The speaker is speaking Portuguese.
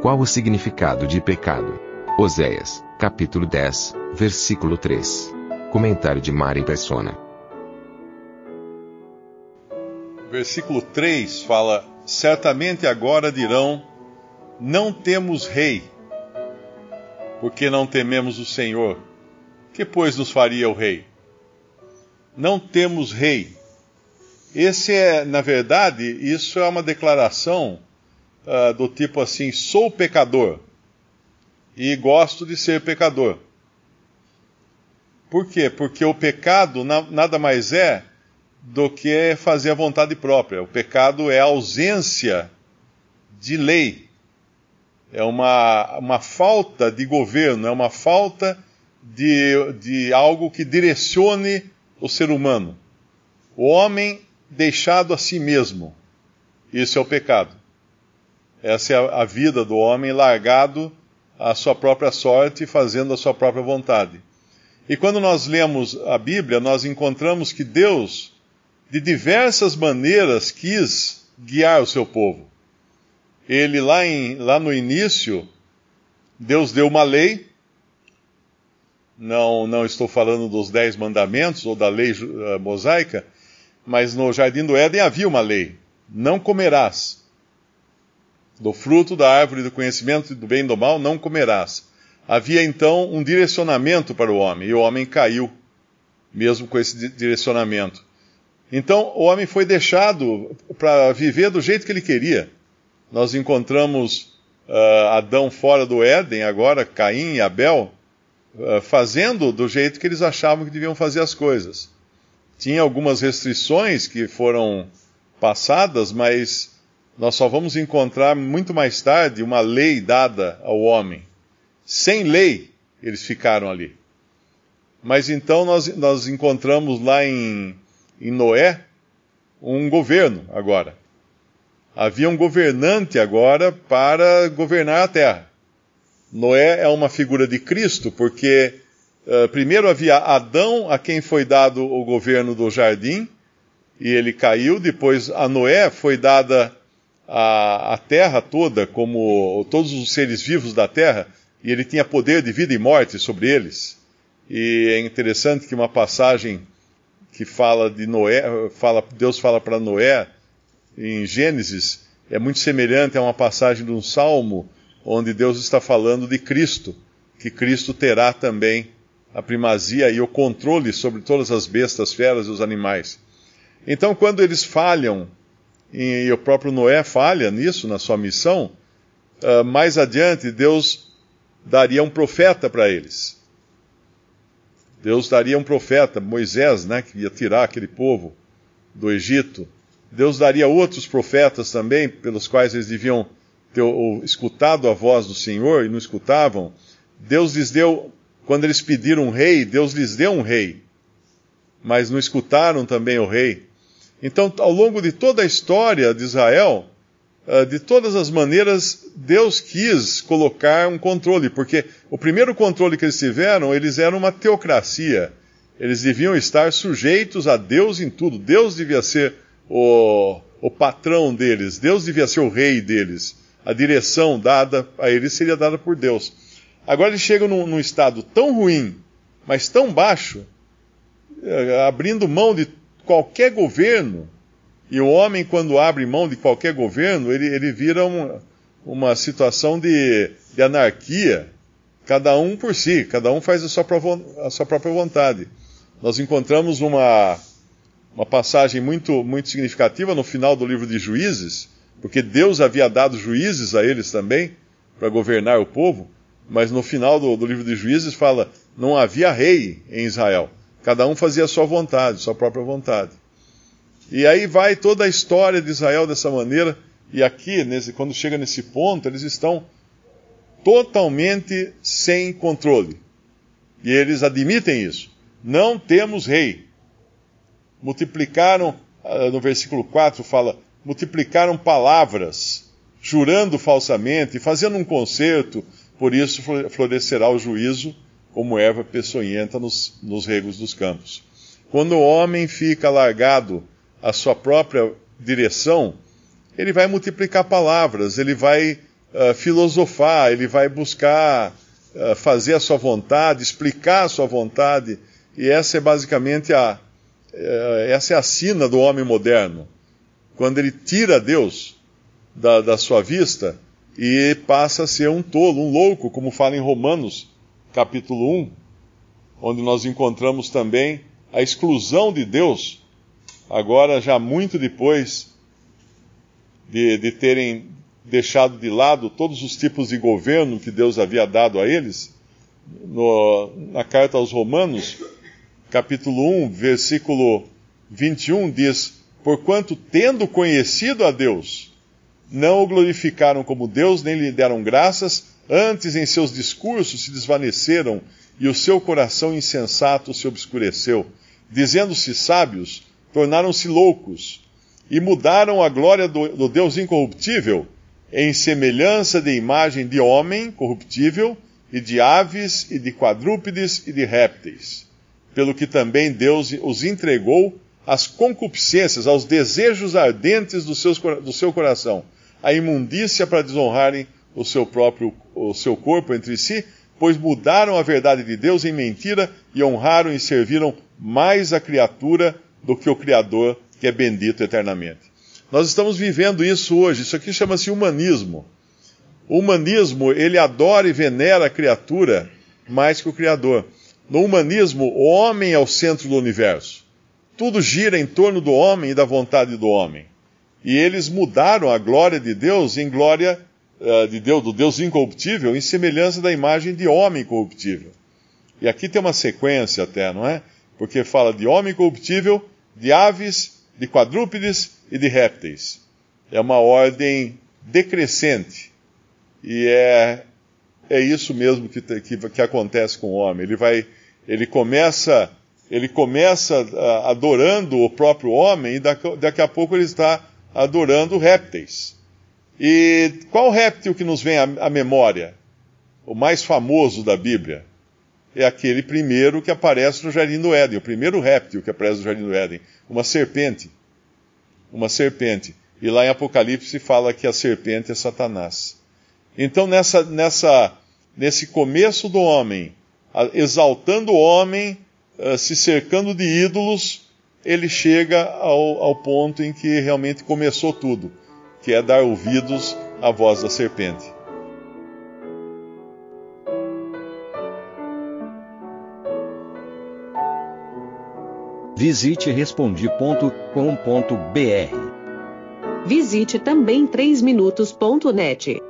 Qual o significado de pecado? Oséias, capítulo 10, versículo 3. Comentário de Mari Persona. Versículo 3 fala: Certamente agora dirão: Não temos rei, porque não tememos o Senhor. Que, pois, nos faria o rei? Não temos rei. Esse é, na verdade, isso é uma declaração uh, do tipo assim: sou pecador e gosto de ser pecador. Por quê? Porque o pecado na, nada mais é do que fazer a vontade própria. O pecado é a ausência de lei, é uma, uma falta de governo, é uma falta de, de algo que direcione o ser humano. O homem deixado a si mesmo. Isso é o pecado. Essa é a, vida do homem largado à sua própria sorte, fazendo a sua própria vontade. E quando nós lemos a Bíblia, nós encontramos que Deus de diversas maneiras quis guiar o seu povo. Ele, lá, em, lá no início, Deus deu uma lei. Não, não estou falando dos dez mandamentos ou da lei uh, mosaica, mas no jardim do Éden havia uma lei: não comerás. Do fruto da árvore do conhecimento do bem e do mal não comerás. Havia então um direcionamento para o homem, e o homem caiu, mesmo com esse direcionamento. Então o homem foi deixado para viver do jeito que ele queria. Nós encontramos uh, Adão fora do Éden, agora Caim e Abel, uh, fazendo do jeito que eles achavam que deviam fazer as coisas. Tinha algumas restrições que foram passadas, mas nós só vamos encontrar muito mais tarde uma lei dada ao homem. Sem lei, eles ficaram ali. Mas então nós, nós encontramos lá em em Noé um governo agora. Havia um governante agora para governar a terra. Noé é uma figura de Cristo, porque uh, primeiro havia Adão, a quem foi dado o governo do jardim, e ele caiu. Depois a Noé foi dada a, a terra toda, como todos os seres vivos da terra, e ele tinha poder de vida e morte sobre eles. E é interessante que uma passagem que fala de Noé, fala, Deus fala para Noé em Gênesis, é muito semelhante a uma passagem de um salmo onde Deus está falando de Cristo, que Cristo terá também a primazia e o controle sobre todas as bestas, feras e os animais. Então, quando eles falham, e o próprio Noé falha nisso, na sua missão, uh, mais adiante Deus daria um profeta para eles. Deus daria um profeta, Moisés, né, que ia tirar aquele povo do Egito. Deus daria outros profetas também, pelos quais eles deviam ter escutado a voz do Senhor e não escutavam. Deus lhes deu, quando eles pediram um rei, Deus lhes deu um rei, mas não escutaram também o rei. Então, ao longo de toda a história de Israel, ah, de todas as maneiras, Deus quis colocar um controle, porque o primeiro controle que eles tiveram, eles eram uma teocracia. Eles deviam estar sujeitos a Deus em tudo. Deus devia ser o, o patrão deles, Deus devia ser o rei deles. A direção dada a eles seria dada por Deus. Agora eles chegam num, num estado tão ruim, mas tão baixo, eh, abrindo mão de qualquer governo, e o homem, quando abre mão de qualquer governo, ele, ele vira uma, uma situação de, de, anarquia, cada um por si, cada um faz a sua, a sua própria vontade. Nós encontramos uma, uma passagem muito, muito significativa no final do livro de Juízes, porque Deus havia dado juízes a eles também, para governar o povo, mas no final do, do livro de Juízes fala: não havia rei em Israel, cada um fazia a sua vontade, sua própria vontade. E aí vai toda a história de Israel dessa maneira, e aqui, nesse, quando chega nesse ponto, eles estão totalmente sem controle. E eles admitem isso. Não temos rei. Multiplicaram, ah, no versículo 4 fala, multiplicaram palavras, jurando falsamente, fazendo um concerto, por isso florescerá o juízo como erva peçonhenta nos, nos regos dos campos. Quando o homem fica largado à sua própria direção, ele vai multiplicar palavras, ele vai uh, filosofar, ele vai buscar uh, fazer a sua vontade, explicar a sua vontade, e essa é basicamente a, uh, essa é a sina do homem moderno. Quando ele tira Deus da, da sua vista e passa a ser um tolo, um louco, como fala em Romanos capítulo 1, onde nós encontramos também a exclusão de Deus, agora já muito depois de, de terem deixado de lado todos os tipos de governo que Deus havia dado a eles, no, na carta aos Romanos, capítulo 1, versículo 21, diz: Porquanto, tendo conhecido a Deus, não o glorificaram como Deus, nem lhe deram graças, Antes, em seus discursos se desvaneceram e o seu coração insensato se obscureceu. Dizendo-se sábios, tornaram-se loucos e mudaram a glória do, do, Deus incorruptível em semelhança de imagem de homem corruptível e de aves e de quadrúpedes e de répteis. Pelo que também Deus os entregou às concupiscências, aos desejos ardentes do, seus, do seu coração, à imundícia para desonrarem o seu próprio o seu corpo entre si, pois mudaram a verdade de Deus em mentira e honraram e serviram mais a criatura do que o Criador, que é bendito eternamente. Nós estamos vivendo isso hoje. Isso aqui chama-se humanismo. O humanismo, ele adora e venera a criatura mais que o Criador. No humanismo, o homem é o centro do universo. Tudo gira em torno do homem e da vontade do homem. E eles mudaram a glória de Deus em glória de Deus, do Deus incorruptível, em semelhança da imagem de homem corruptível. E aqui tem uma sequência até, não é? Porque fala de homem corruptível, de aves, de quadrúpedes e de répteis. É uma ordem decrescente. E é, é isso mesmo que, que, que acontece com o homem. Ele vai, ele começa, ele começa uh, adorando o próprio homem e daqui, daqui a pouco ele está adorando répteis. E qual réptil que nos vem à, memória? O mais famoso da Bíblia? É aquele primeiro que aparece no Jardim do Éden, o primeiro réptil que aparece no Jardim do Éden, uma serpente. Uma serpente. E lá em Apocalipse fala que a serpente é Satanás. Então, nessa, nessa, nesse começo do homem, exaltando o homem, eh, se cercando de ídolos, ele chega ao, ao ponto em que realmente começou tudo que é dar ouvidos à voz da serpente. Visite respondi.com.br. Visite também 3minutos.net.